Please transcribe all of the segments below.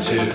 divides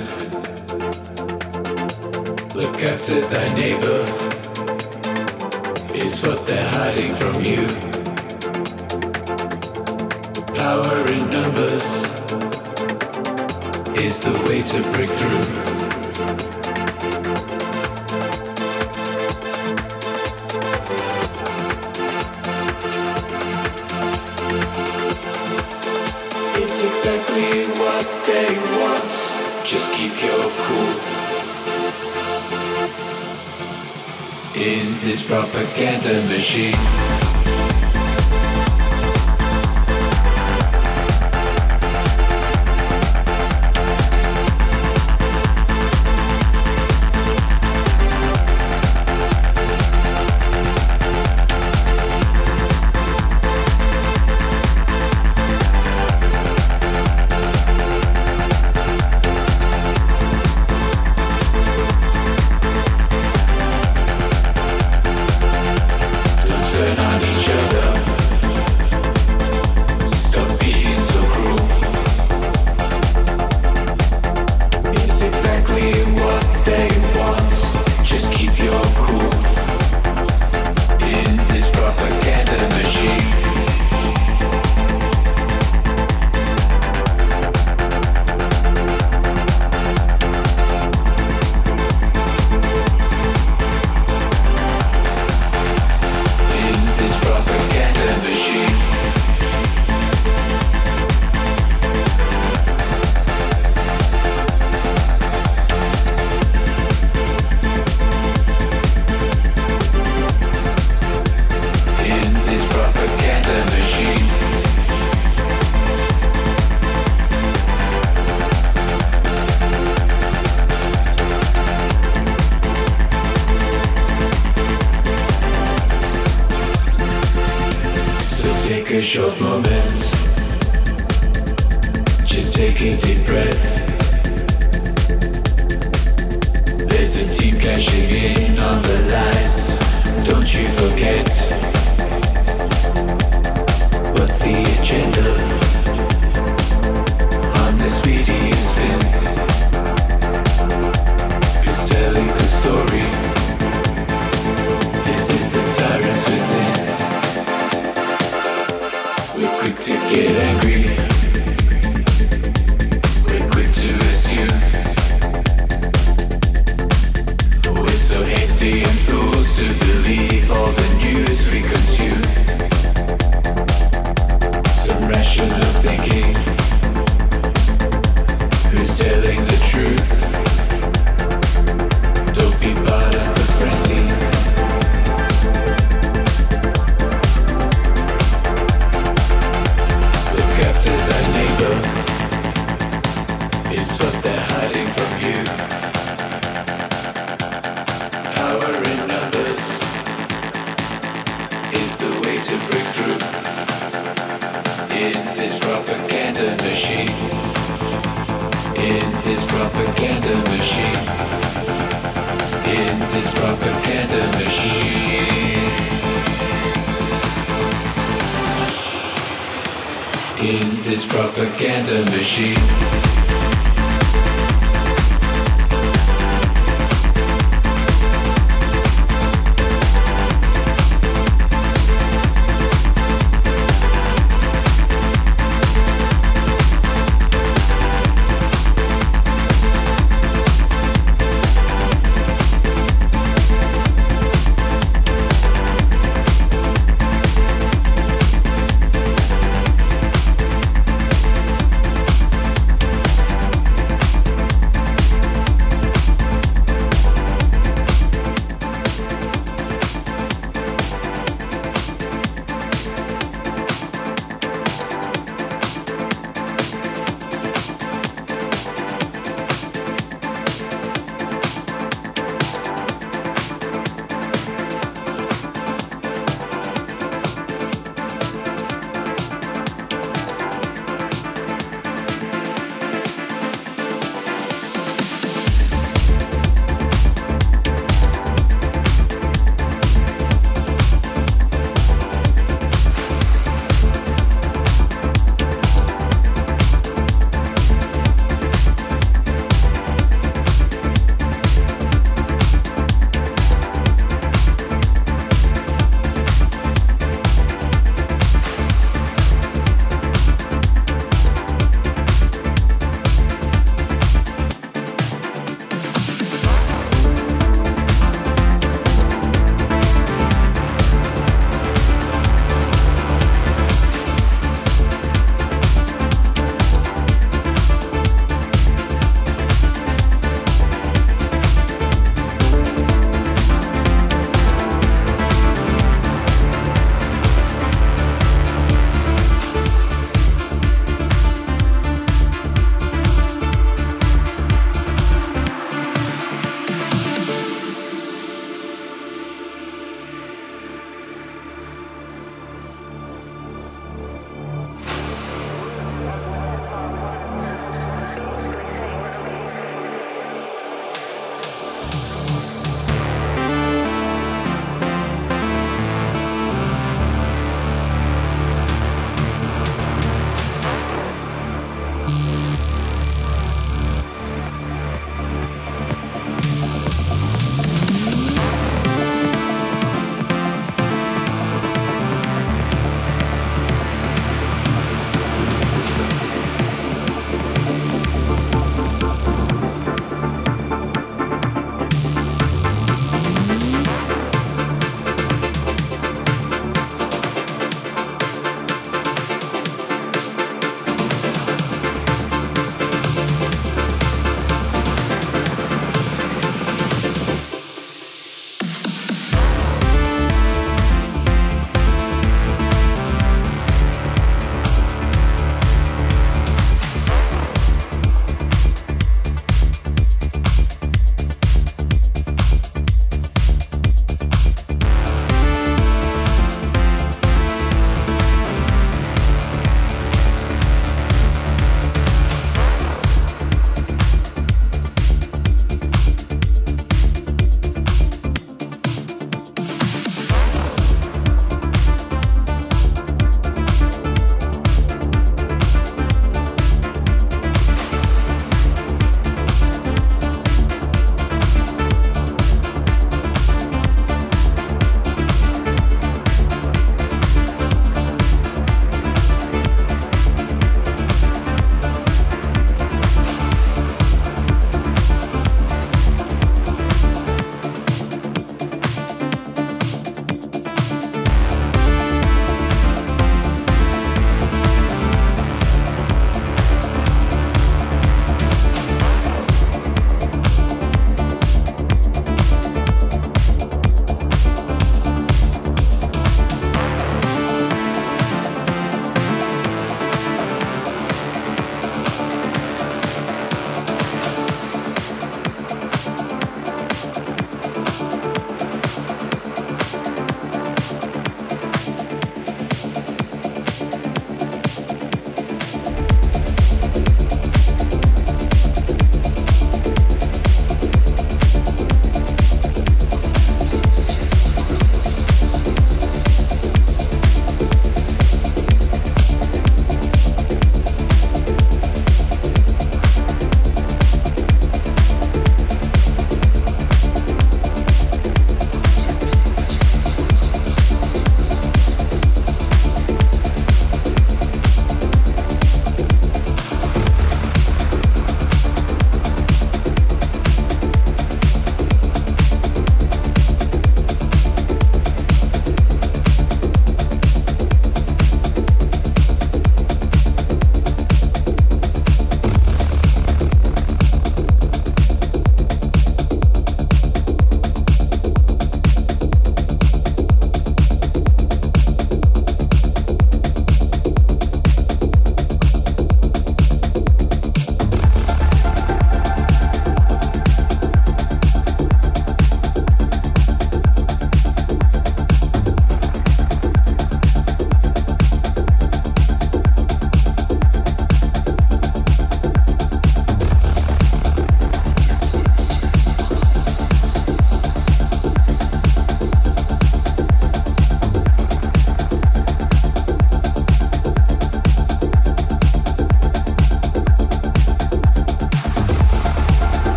get angry.